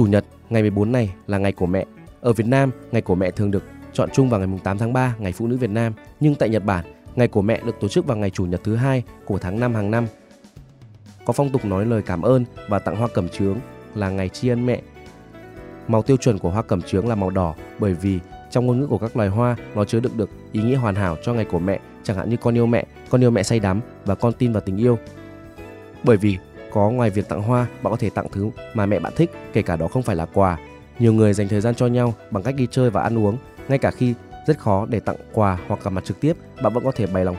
Chủ nhật, ngày 14 này là ngày của mẹ. Ở Việt Nam, ngày của mẹ thường được chọn chung vào ngày 8 tháng 3, ngày phụ nữ Việt Nam, nhưng tại Nhật Bản, ngày của mẹ được tổ chức vào ngày chủ nhật thứ hai của tháng 5 hàng năm. Có phong tục nói lời cảm ơn và tặng hoa cẩm chướng là ngày tri ân mẹ. Màu tiêu chuẩn của hoa cẩm chướng là màu đỏ bởi vì trong ngôn ngữ của các loài hoa nó chứa đựng được ý nghĩa hoàn hảo cho ngày của mẹ, chẳng hạn như con yêu mẹ, con yêu mẹ say đắm và con tin vào tình yêu. Bởi vì có ngoài việc tặng hoa, bạn có thể tặng thứ mà mẹ bạn thích, kể cả đó không phải là quà. Nhiều người dành thời gian cho nhau bằng cách đi chơi và ăn uống, ngay cả khi rất khó để tặng quà hoặc gặp mặt trực tiếp, bạn vẫn có thể bày lòng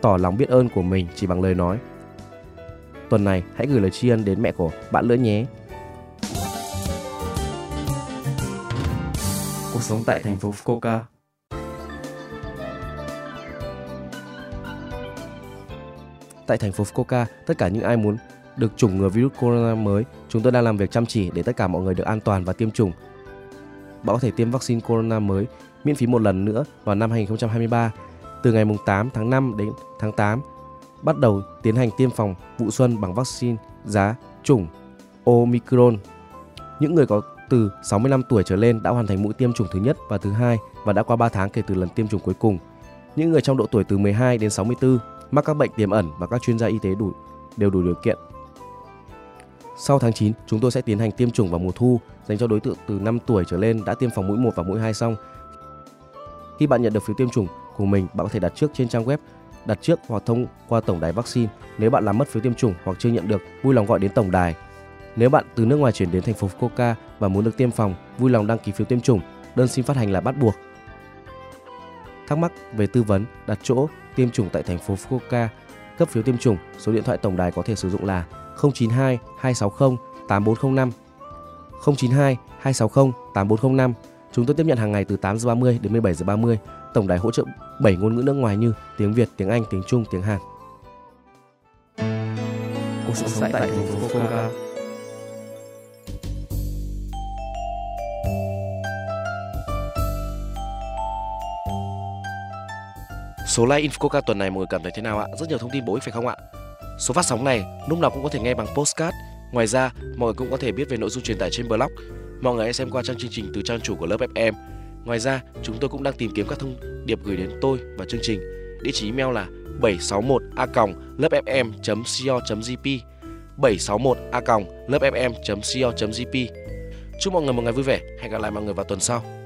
tỏ lòng biết ơn của mình chỉ bằng lời nói. Tuần này hãy gửi lời tri ân đến mẹ của bạn nữa nhé. Cuộc sống tại thành phố Fukuoka. Tại thành phố Fukuoka, tất cả những ai muốn được chủng ngừa virus corona mới, chúng tôi đang làm việc chăm chỉ để tất cả mọi người được an toàn và tiêm chủng. Bạn có thể tiêm vaccine corona mới miễn phí một lần nữa vào năm 2023 từ ngày 8 tháng 5 đến tháng 8 bắt đầu tiến hành tiêm phòng vụ xuân bằng vaccine giá chủng Omicron. Những người có từ 65 tuổi trở lên đã hoàn thành mũi tiêm chủng thứ nhất và thứ hai và đã qua 3 tháng kể từ lần tiêm chủng cuối cùng. Những người trong độ tuổi từ 12 đến 64 mắc các bệnh tiềm ẩn và các chuyên gia y tế đủ đều đủ điều kiện. Sau tháng 9, chúng tôi sẽ tiến hành tiêm chủng vào mùa thu dành cho đối tượng từ 5 tuổi trở lên đã tiêm phòng mũi 1 và mũi 2 xong. Khi bạn nhận được phiếu tiêm chủng của mình, bạn có thể đặt trước trên trang web đặt trước hoặc thông qua tổng đài vaccine. Nếu bạn làm mất phiếu tiêm chủng hoặc chưa nhận được, vui lòng gọi đến tổng đài. Nếu bạn từ nước ngoài chuyển đến thành phố Fukuoka và muốn được tiêm phòng, vui lòng đăng ký phiếu tiêm chủng. Đơn xin phát hành là bắt buộc. Thắc mắc về tư vấn, đặt chỗ, tiêm chủng tại thành phố Fukuoka, cấp phiếu tiêm chủng, số điện thoại tổng đài có thể sử dụng là 092 260 8405 092 260 8405. Chúng tôi tiếp nhận hàng ngày từ 8 giờ 30 đến 17 giờ 30. Tổng đài hỗ trợ 7 ngôn ngữ nước ngoài như tiếng Việt, tiếng Anh, tiếng Trung, tiếng Hàn. Cuộc sống tại thành phố Fukuoka. Số like Infoca tuần này mọi người cảm thấy thế nào ạ? Rất nhiều thông tin bổ ích phải không ạ? Số phát sóng này lúc nào cũng có thể nghe bằng postcard. Ngoài ra, mọi người cũng có thể biết về nội dung truyền tải trên blog. Mọi người hãy xem qua trang chương trình từ trang chủ của lớp FM. Ngoài ra, chúng tôi cũng đang tìm kiếm các thông điệp gửi đến tôi và chương trình. Địa chỉ email là 761a.lớpfm.co.jp 761a.lớpfm.co.jp Chúc mọi người một ngày vui vẻ. Hẹn gặp lại mọi người vào tuần sau.